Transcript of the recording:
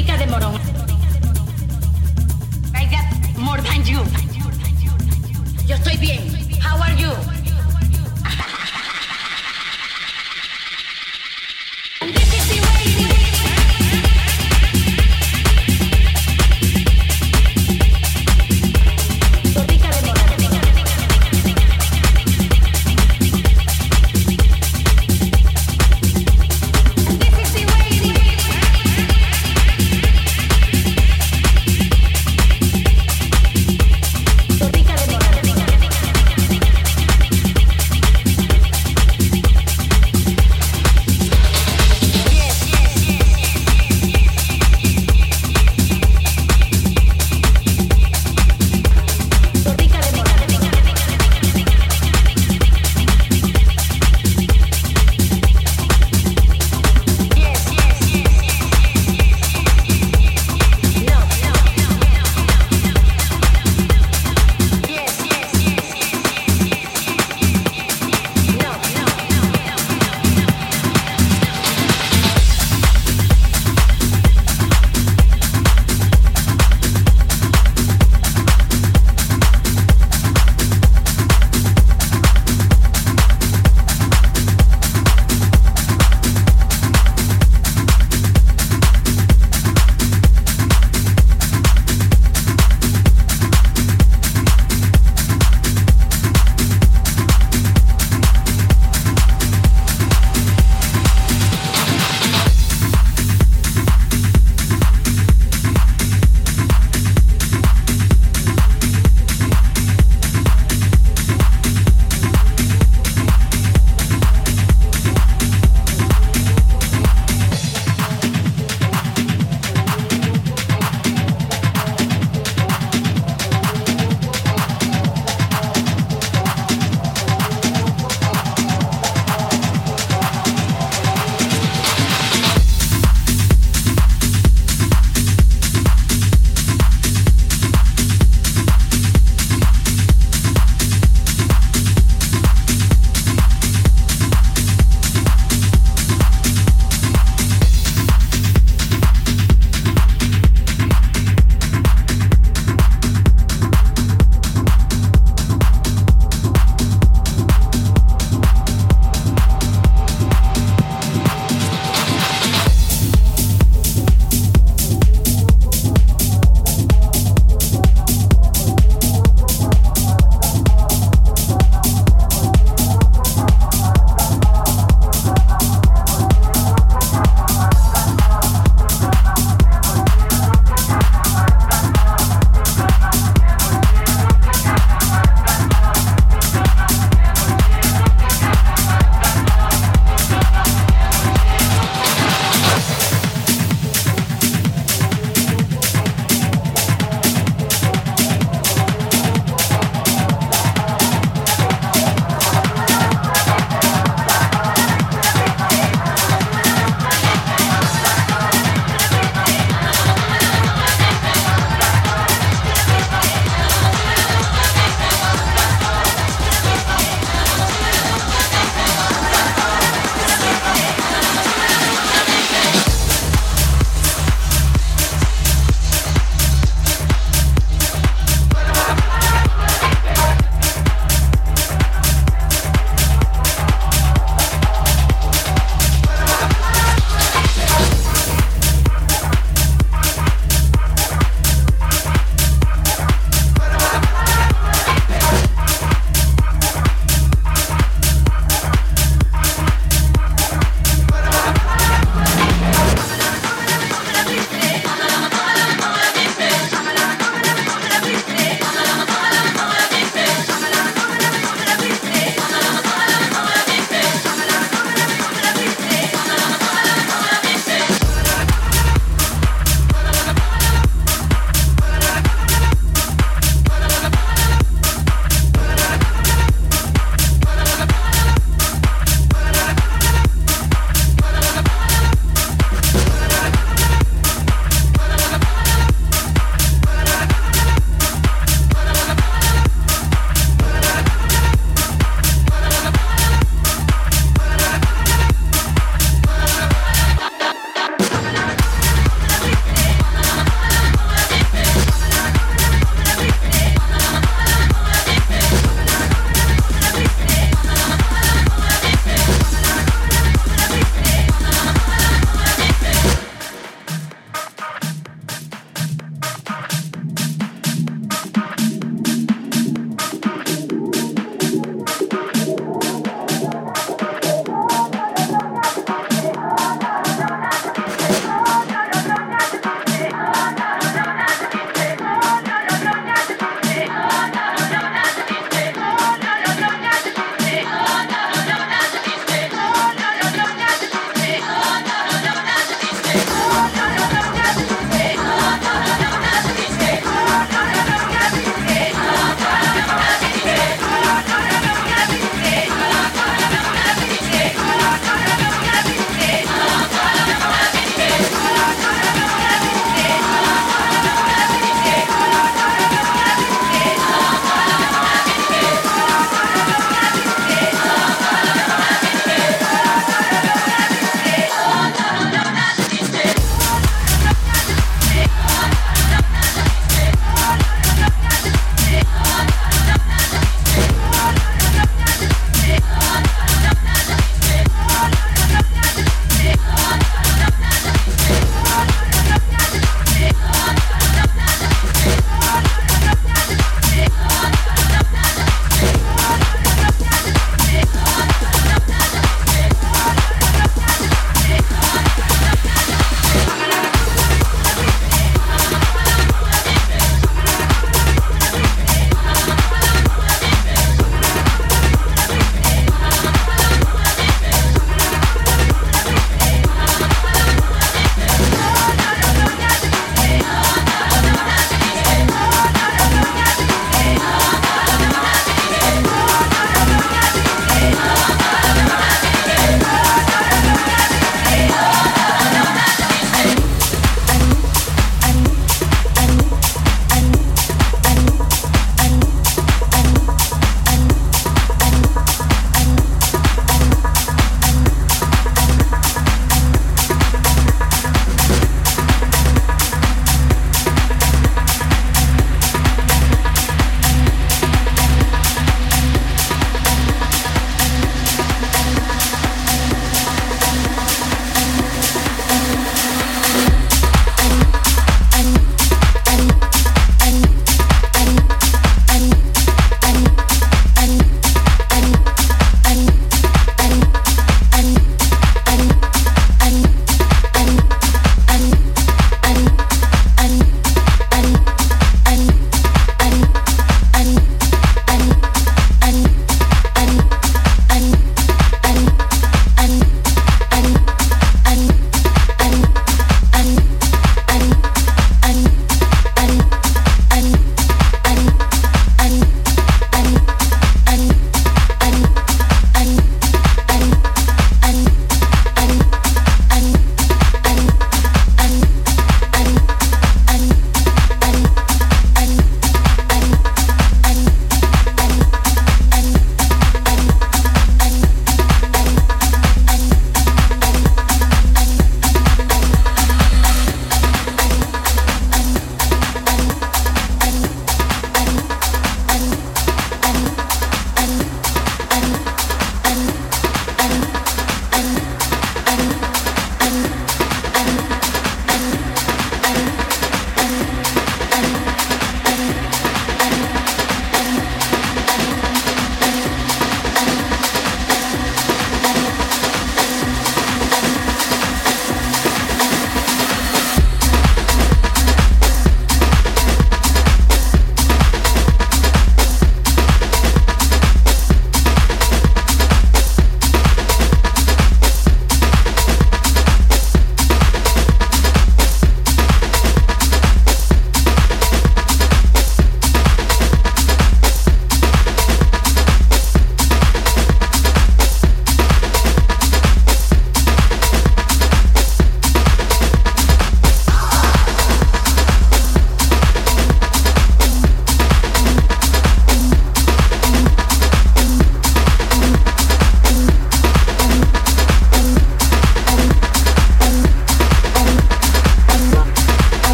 bodega de Morón. Like that, more than you. Yo estoy bien. How are you?